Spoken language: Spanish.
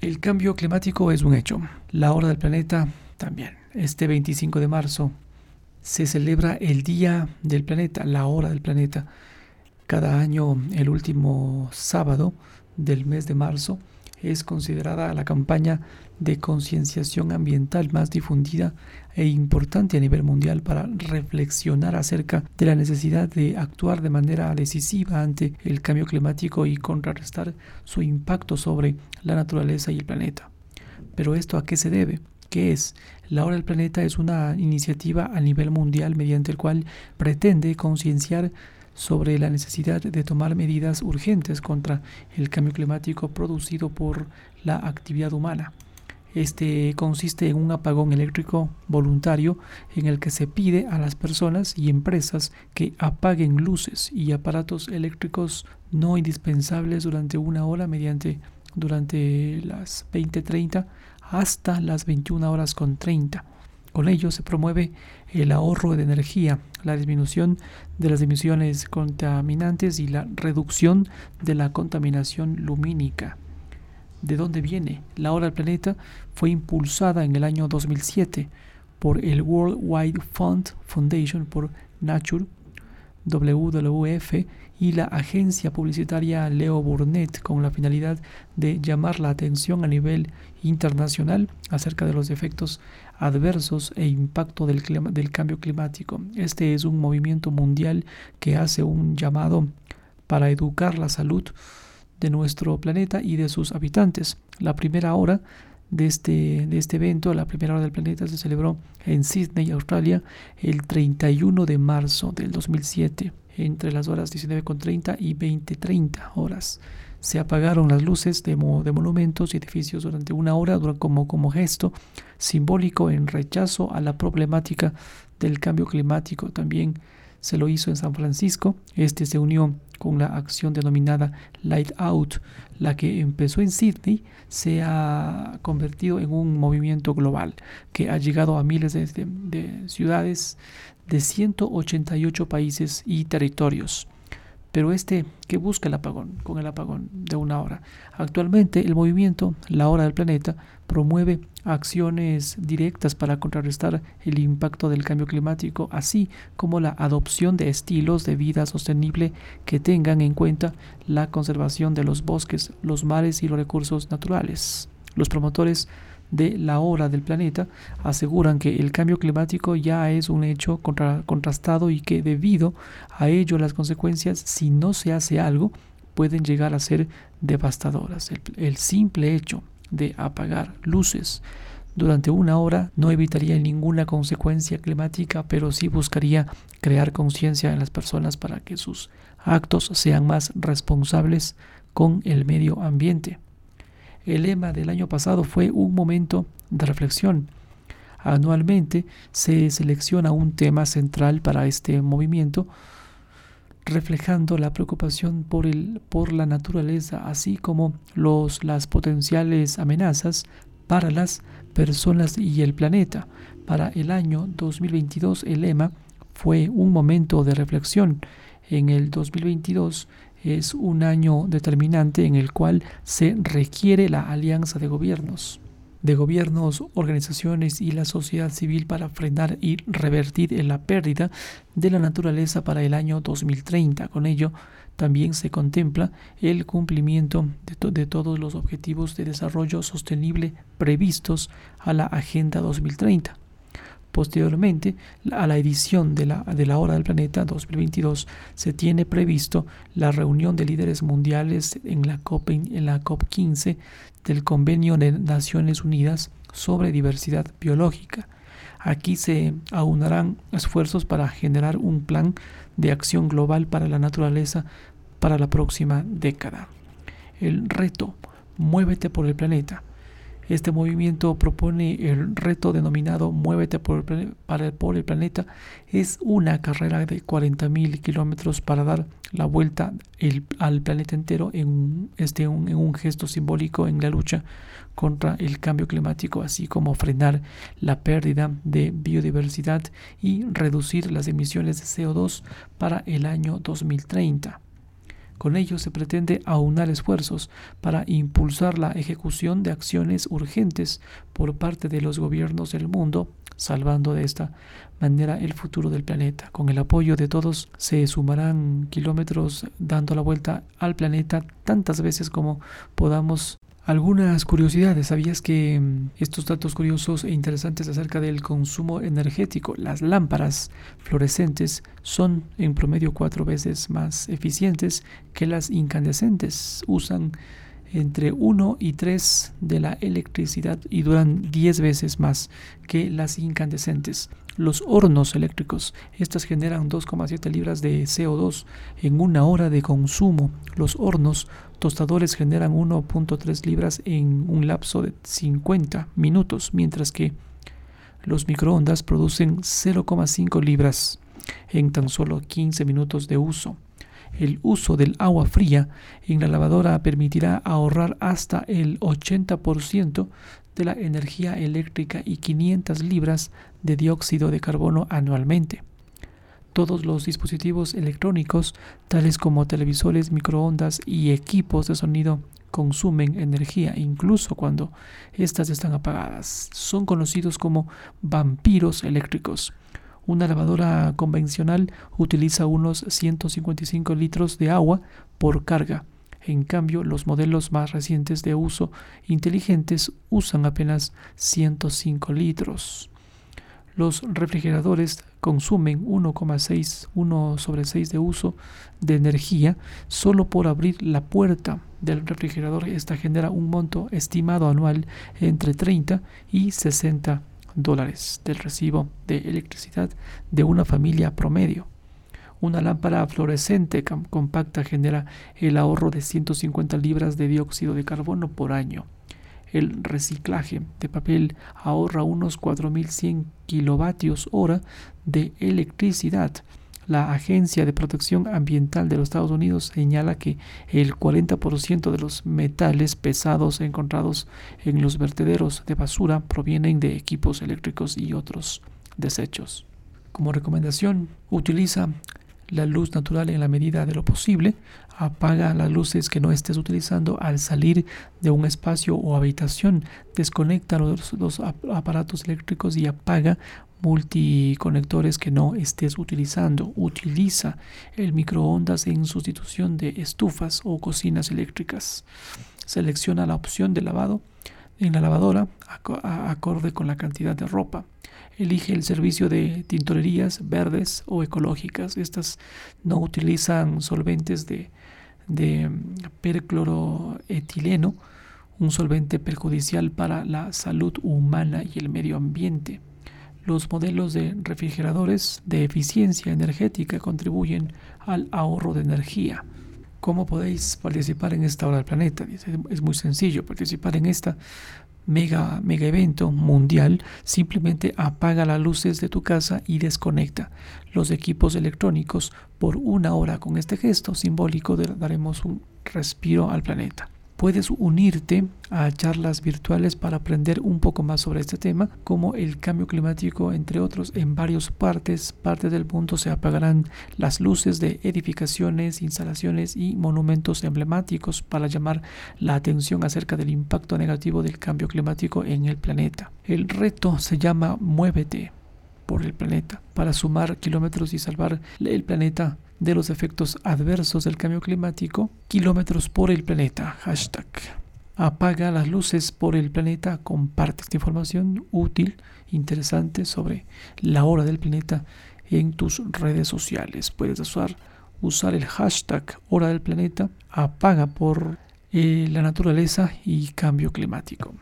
El cambio climático es un hecho. La hora del planeta también. Este 25 de marzo se celebra el Día del Planeta, la hora del planeta. Cada año, el último sábado del mes de marzo, es considerada la campaña de concienciación ambiental más difundida e importante a nivel mundial para reflexionar acerca de la necesidad de actuar de manera decisiva ante el cambio climático y contrarrestar su impacto sobre la naturaleza y el planeta. Pero esto a qué se debe? ¿Qué es? La Hora del Planeta es una iniciativa a nivel mundial mediante el cual pretende concienciar sobre la necesidad de tomar medidas urgentes contra el cambio climático producido por la actividad humana. Este consiste en un apagón eléctrico voluntario en el que se pide a las personas y empresas que apaguen luces y aparatos eléctricos no indispensables durante una hora mediante durante las 20:30 hasta las 21 horas con 30 con ello se promueve el ahorro de energía, la disminución de las emisiones contaminantes y la reducción de la contaminación lumínica. ¿De dónde viene? La hora del planeta fue impulsada en el año 2007 por el World Wide Fund Foundation por Nature WWF y la agencia publicitaria Leo Burnett con la finalidad de llamar la atención a nivel internacional acerca de los efectos adversos e impacto del, del cambio climático. Este es un movimiento mundial que hace un llamado para educar la salud de nuestro planeta y de sus habitantes. La primera hora de este, de este evento, la primera hora del planeta, se celebró en Sydney, Australia, el 31 de marzo del 2007, entre las horas 19.30 y 20.30 horas. Se apagaron las luces de, de monumentos y edificios durante una hora como, como gesto simbólico en rechazo a la problemática del cambio climático. También se lo hizo en San Francisco. Este se unió con la acción denominada Light Out, la que empezó en Sydney, se ha convertido en un movimiento global que ha llegado a miles de, de ciudades de 188 países y territorios. Pero este, ¿qué busca el apagón con el apagón de una hora? Actualmente el movimiento La Hora del Planeta promueve acciones directas para contrarrestar el impacto del cambio climático, así como la adopción de estilos de vida sostenible que tengan en cuenta la conservación de los bosques, los mares y los recursos naturales. Los promotores de la hora del planeta aseguran que el cambio climático ya es un hecho contrastado y que debido a ello las consecuencias si no se hace algo pueden llegar a ser devastadoras. el simple hecho de apagar luces durante una hora no evitaría ninguna consecuencia climática, pero sí buscaría crear conciencia en las personas para que sus actos sean más responsables con el medio ambiente. El lema del año pasado fue un momento de reflexión. Anualmente se selecciona un tema central para este movimiento, reflejando la preocupación por, el, por la naturaleza, así como los, las potenciales amenazas para las personas y el planeta. Para el año 2022 el lema fue un momento de reflexión. En el 2022 es un año determinante en el cual se requiere la alianza de gobiernos, de gobiernos, organizaciones y la sociedad civil para frenar y revertir la pérdida de la naturaleza para el año 2030. Con ello, también se contempla el cumplimiento de, de, todos los objetivos de desarrollo sostenible previstos a la Agenda 2030. Posteriormente, a la edición de la, de la Hora del Planeta 2022, se tiene previsto la reunión de líderes mundiales en la, COP, en la COP15 del Convenio de Naciones Unidas sobre Diversidad Biológica. Aquí se aunarán esfuerzos para generar un plan de acción global para la naturaleza para la próxima década. El reto, muévete por el planeta este movimiento propone el reto denominado Muévete por el, para, el planeta. Es una carrera de 40.000 kilómetros para dar la vuelta al planeta entero en, este, en un gesto simbólico en la lucha contra el cambio climático, así como frenar la pérdida de biodiversidad y reducir las emisiones de CO2 para el año 2030. Con ello se pretende aunar esfuerzos para impulsar la ejecución de acciones urgentes por parte de los gobiernos del mundo, salvando de esta manera el futuro del planeta. Con el apoyo de todos se sumarán kilómetros dando la vuelta al planeta tantas veces como podamos algunas curiosidades. ¿Sabías que mm, estos datos curiosos e interesantes acerca del consumo energético, las lámparas fluorescentes son en promedio cuatro veces más eficientes que las incandescentes? Usan entre 1 y 3 de la electricidad y duran 10 veces más que las incandescentes. Los hornos eléctricos, estas generan 2,7 libras de CO2 en una hora de consumo. Los hornos tostadores generan 1.3 libras en un lapso de 50 minutos, mientras que los microondas producen 0,5 libras en tan solo 15 minutos de uso. El uso del agua fría en la lavadora permitirá ahorrar hasta el 80% de la energía eléctrica y 500 libras de dióxido de carbono anualmente. Todos los dispositivos electrónicos, tales como televisores, microondas y equipos de sonido, consumen energía incluso cuando éstas están apagadas. Son conocidos como vampiros eléctricos. Una lavadora convencional utiliza unos 155 litros de agua por carga. En cambio, los modelos más recientes de uso inteligentes usan apenas 105 litros. Los refrigeradores consumen 1,6 1 sobre 6 de uso de energía solo por abrir la puerta del refrigerador. Esta genera un monto estimado anual entre 30 y 60 dólares del recibo de electricidad de una familia promedio. Una lámpara fluorescente compacta genera el ahorro de 150 libras de dióxido de carbono por año. El reciclaje de papel ahorra unos 4.100 kilovatios hora de electricidad. La Agencia de Protección Ambiental de los Estados Unidos señala que el 40% de los metales pesados encontrados en los vertederos de basura provienen de equipos eléctricos y otros desechos. Como recomendación, utiliza la luz natural en la medida de lo posible, apaga las luces que no estés utilizando al salir de un espacio o habitación, desconecta los, aparatos eléctricos y apaga multiconectores que no estés utilizando. Utiliza el microondas en sustitución de estufas o cocinas eléctricas. Selecciona la opción de lavado en la lavadora acorde con la cantidad de ropa. Elige el servicio de tintorerías verdes o ecológicas. Estas no utilizan solventes de, de percloroetileno, un solvente perjudicial para la salud humana y el medio ambiente. Los modelos de refrigeradores de eficiencia energética contribuyen al ahorro de energía. ¿Cómo podéis participar en esta hora del planeta? Es muy sencillo participar en esta mega, mega evento mundial, simplemente apaga las luces de tu casa y desconecta los equipos electrónicos por una hora. Con este gesto simbólico daremos un respiro al planeta. Puedes unirte a charlas virtuales para aprender un poco más sobre este tema, como el cambio climático, entre otros. En varias partes, partes del mundo se apagarán las luces de edificaciones, instalaciones y monumentos emblemáticos para llamar la atención acerca del impacto negativo del cambio climático en el planeta. El reto se llama Muévete por el planeta para sumar kilómetros y salvar el planeta de los efectos adversos del cambio climático, kilómetros por el planeta, hashtag. Apaga las luces por el planeta, comparte esta información útil, interesante sobre la hora del planeta en tus redes sociales. Puedes usar, usar el hashtag hora del planeta, apaga por eh, la naturaleza y cambio climático.